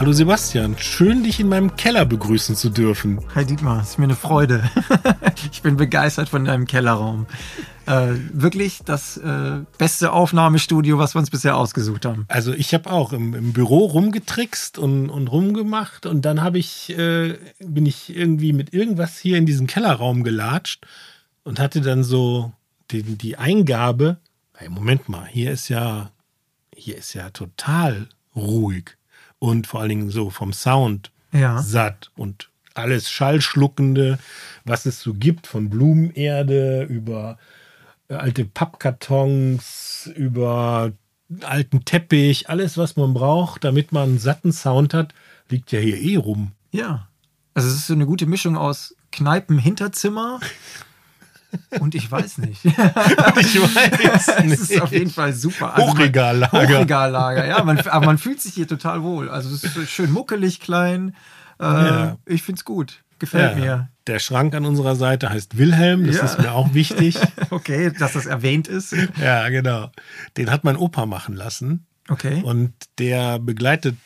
Hallo Sebastian, schön dich in meinem Keller begrüßen zu dürfen. Hi Dietmar, es ist mir eine Freude. ich bin begeistert von deinem Kellerraum. Äh, wirklich das äh, beste Aufnahmestudio, was wir uns bisher ausgesucht haben. Also ich habe auch im, im, Büro rumgetrickst und, und rumgemacht und dann habe ich äh, bin ich irgendwie mit irgendwas hier in diesen Kellerraum gelatscht und hatte dann so die, die Eingabe. Hey, Moment mal, hier ist ja hier ist ja total ruhig und vor allen Dingen so vom Sound ja. satt und alles Schallschluckende, was es so gibt, von Blumenerde über äh, alte Pappkartons, über alten Teppich, alles, was man braucht, damit man einen satten Sound hat, liegt ja hier eh rum. Ja. Also es ist so eine gute Mischung aus Kneipen-Hinterzimmer und ich weiß nicht. ich weiß nicht. Es ist auf jeden Fall super. Also Hochregallager. Hochregallager, ja. Man, aber man fühlt sich hier total wohl. Also es ist schön muckelig, klein. Äh, ja. Ich finde es gut. Gefällt ja. mir. Der Schrank an unserer Seite heißt Wilhelm. Das ja. ist mir auch wichtig. okay, dass das erwähnt ist. Ja, genau. Den hat mein Opa machen lassen. Okay. Und der begleitet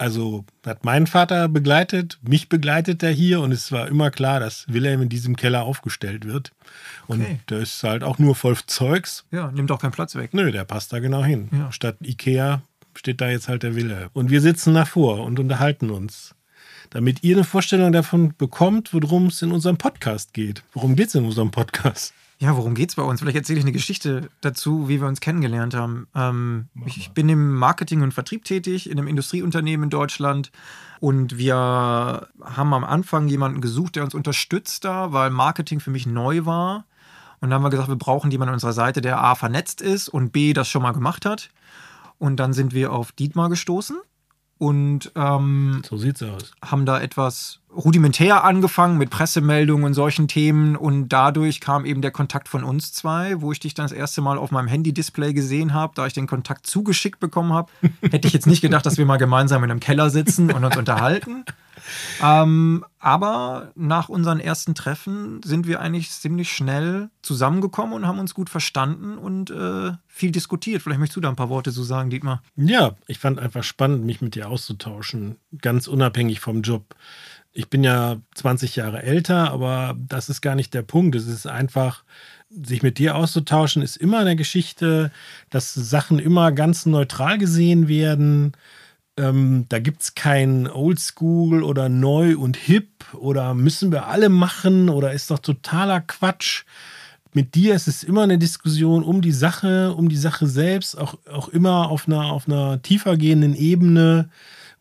also hat mein Vater begleitet, mich begleitet er hier und es war immer klar, dass Wilhelm in diesem Keller aufgestellt wird. Und okay. der ist halt auch nur voll Zeugs. Ja, nimmt auch keinen Platz weg. Nö, der passt da genau hin. Ja. Statt Ikea steht da jetzt halt der Wilhelm. Und wir sitzen davor und unterhalten uns. Damit ihr eine Vorstellung davon bekommt, worum es in unserem Podcast geht. Worum geht es in unserem Podcast? Ja, worum geht es bei uns? Vielleicht erzähle ich eine Geschichte dazu, wie wir uns kennengelernt haben. Ähm, ich bin im Marketing und Vertrieb tätig, in einem Industrieunternehmen in Deutschland. Und wir haben am Anfang jemanden gesucht, der uns unterstützt da, weil Marketing für mich neu war. Und dann haben wir gesagt, wir brauchen jemanden an unserer Seite, der A vernetzt ist und B das schon mal gemacht hat. Und dann sind wir auf Dietmar gestoßen und ähm, so sieht's aus. haben da etwas rudimentär angefangen mit Pressemeldungen und solchen Themen und dadurch kam eben der Kontakt von uns zwei, wo ich dich dann das erste Mal auf meinem Handy-Display gesehen habe, da ich den Kontakt zugeschickt bekommen habe. Hätte ich jetzt nicht gedacht, dass wir mal gemeinsam in einem Keller sitzen und uns unterhalten. Ähm, aber nach unseren ersten Treffen sind wir eigentlich ziemlich schnell zusammengekommen und haben uns gut verstanden und äh, viel diskutiert. Vielleicht möchtest du da ein paar Worte zu sagen, Dietmar. Ja, ich fand einfach spannend, mich mit dir auszutauschen, ganz unabhängig vom Job. Ich bin ja 20 Jahre älter, aber das ist gar nicht der Punkt. Es ist einfach, sich mit dir auszutauschen, ist immer eine Geschichte, dass Sachen immer ganz neutral gesehen werden ähm, da gibt es kein Oldschool oder neu und hip oder müssen wir alle machen oder ist doch totaler Quatsch. Mit dir ist es immer eine Diskussion um die Sache, um die Sache selbst, auch, auch immer auf einer, auf einer tiefer gehenden Ebene,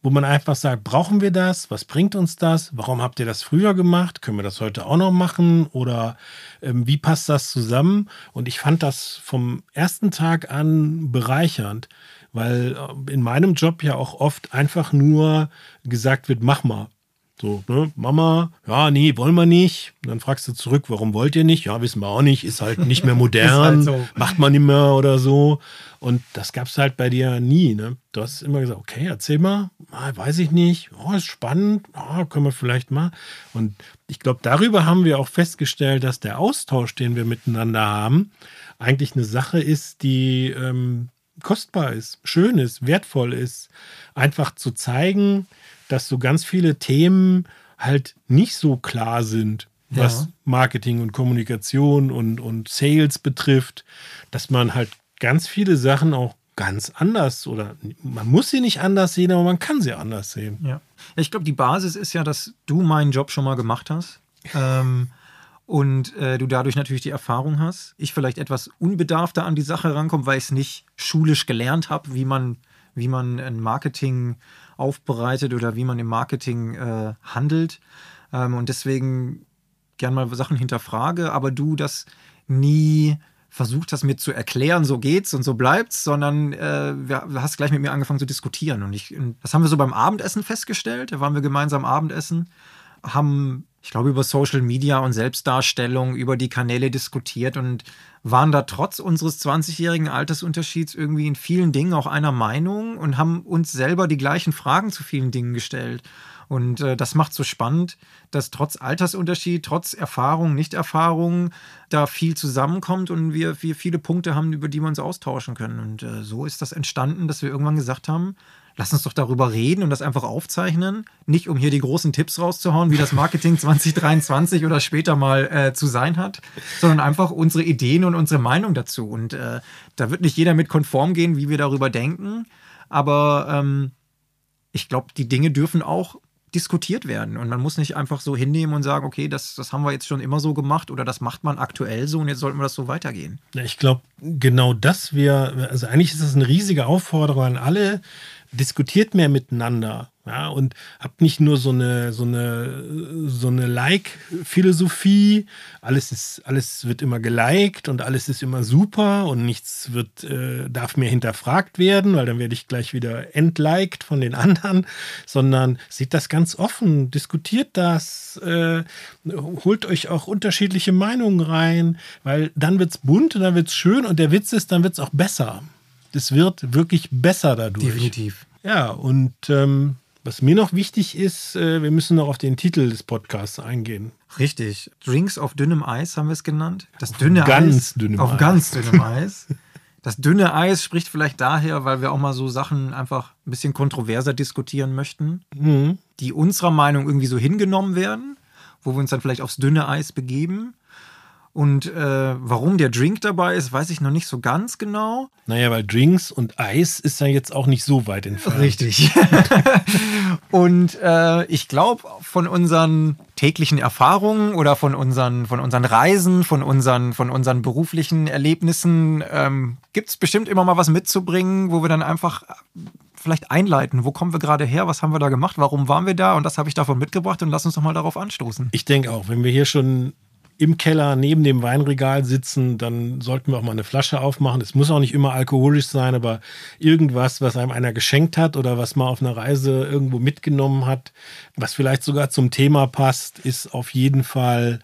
wo man einfach sagt, brauchen wir das? Was bringt uns das? Warum habt ihr das früher gemacht? Können wir das heute auch noch machen? Oder ähm, wie passt das zusammen? Und ich fand das vom ersten Tag an bereichernd weil äh, in meinem Job ja auch oft einfach nur gesagt wird, mach mal. So, ne, Mama, ja, nee, wollen wir nicht. Und dann fragst du zurück, warum wollt ihr nicht? Ja, wissen wir auch nicht, ist halt nicht mehr modern, halt so. macht man nicht mehr oder so. Und das gab es halt bei dir nie. Ne? Du hast immer gesagt, okay, erzähl mal, ah, weiß ich nicht, oh, ist spannend, oh, können wir vielleicht mal. Und ich glaube, darüber haben wir auch festgestellt, dass der Austausch, den wir miteinander haben, eigentlich eine Sache ist, die ähm, kostbar ist, schön ist, wertvoll ist, einfach zu zeigen, dass so ganz viele Themen halt nicht so klar sind, was ja. Marketing und Kommunikation und, und Sales betrifft, dass man halt ganz viele Sachen auch ganz anders oder man muss sie nicht anders sehen, aber man kann sie anders sehen. Ja, ich glaube, die Basis ist ja, dass du meinen Job schon mal gemacht hast. Ähm, und äh, du dadurch natürlich die Erfahrung hast. Ich vielleicht etwas unbedarfter an die Sache rankomme, weil ich es nicht schulisch gelernt habe, wie man, wie man ein Marketing aufbereitet oder wie man im Marketing äh, handelt. Ähm, und deswegen gern mal Sachen hinterfrage, aber du das nie versucht hast, mir zu erklären, so geht's und so bleibt's, sondern äh, du hast gleich mit mir angefangen zu diskutieren. Und ich, das haben wir so beim Abendessen festgestellt. Da waren wir gemeinsam Abendessen, haben ich glaube, über Social Media und Selbstdarstellung, über die Kanäle diskutiert und waren da trotz unseres 20-jährigen Altersunterschieds irgendwie in vielen Dingen auch einer Meinung und haben uns selber die gleichen Fragen zu vielen Dingen gestellt. Und äh, das macht so spannend, dass trotz Altersunterschied, trotz Erfahrung, Nichterfahrung da viel zusammenkommt und wir, wir viele Punkte haben, über die wir uns austauschen können. Und äh, so ist das entstanden, dass wir irgendwann gesagt haben, lass uns doch darüber reden und das einfach aufzeichnen. Nicht um hier die großen Tipps rauszuhauen, wie das Marketing 2023 oder später mal äh, zu sein hat, sondern einfach unsere Ideen und unsere Meinung dazu. Und äh, da wird nicht jeder mit konform gehen, wie wir darüber denken. Aber ähm, ich glaube, die Dinge dürfen auch diskutiert werden. Und man muss nicht einfach so hinnehmen und sagen, okay, das, das haben wir jetzt schon immer so gemacht oder das macht man aktuell so und jetzt sollten wir das so weitergehen. Ich glaube, genau das wäre, also eigentlich ist das eine riesige Aufforderung an alle, diskutiert mehr miteinander. Ja, und habt nicht nur so eine, so eine, so eine Like-Philosophie. Alles ist, alles wird immer geliked und alles ist immer super und nichts wird, äh, darf mehr hinterfragt werden, weil dann werde ich gleich wieder entliked von den anderen, sondern seht das ganz offen, diskutiert das, äh, holt euch auch unterschiedliche Meinungen rein, weil dann wird es bunt und dann wird es schön und der Witz ist, dann wird es auch besser. Es wird wirklich besser dadurch. Definitiv. Ja, und ähm, was mir noch wichtig ist, äh, wir müssen noch auf den Titel des Podcasts eingehen. Richtig. Drinks auf dünnem Eis haben wir es genannt. Das dünne ganz Eis. Dünnem auf Eis. ganz dünnem Eis. Das dünne Eis spricht vielleicht daher, weil wir auch mal so Sachen einfach ein bisschen kontroverser diskutieren möchten, Mhm. die unserer Meinung irgendwie so hingenommen werden, wo wir uns dann vielleicht aufs dünne Eis begeben. Und äh, warum der Drink dabei ist, weiß ich noch nicht so ganz genau. Naja, weil Drinks und Eis ist ja jetzt auch nicht so weit entfernt. Richtig. und äh, ich glaube, von unseren täglichen Erfahrungen oder von unseren, von unseren Reisen, von unseren, von unseren beruflichen Erlebnissen ähm, gibt es bestimmt immer mal was mitzubringen, wo wir dann einfach vielleicht einleiten. Wo kommen wir gerade her? Was haben wir da gemacht? Warum waren wir da? Und das habe ich davon mitgebracht und lass uns doch mal darauf anstoßen. Ich denke auch, wenn wir hier schon im Keller neben dem Weinregal sitzen, dann sollten wir auch mal eine Flasche aufmachen. Es muss auch nicht immer alkoholisch sein, aber irgendwas, was einem einer geschenkt hat oder was man auf einer Reise irgendwo mitgenommen hat, was vielleicht sogar zum Thema passt, ist auf jeden Fall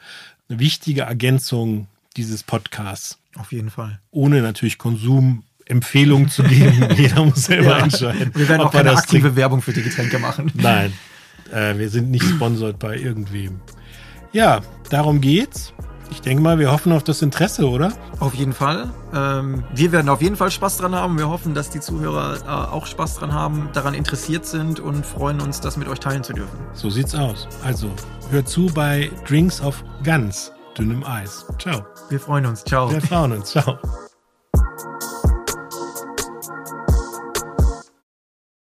eine wichtige Ergänzung dieses Podcasts. Auf jeden Fall. Ohne natürlich Konsumempfehlungen zu geben. Jeder muss selber Ja. entscheiden. Wir werden auch keine aktive trinkt. Werbung für die Getränke machen. Nein, äh, wir sind nicht sponsert bei irgendwem. Ja, darum geht's. Ich denke mal, wir hoffen auf das Interesse, oder? Auf jeden Fall. Ähm, wir werden auf jeden Fall Spaß dran haben. Wir hoffen, dass die Zuhörer äh, auch Spaß dran haben, daran interessiert sind und freuen uns, das mit euch teilen zu dürfen. So sieht's aus. Also, hört zu bei Drinks auf ganz dünnem Eis. Ciao. Wir freuen uns. Ciao. Wir freuen uns. Ciao.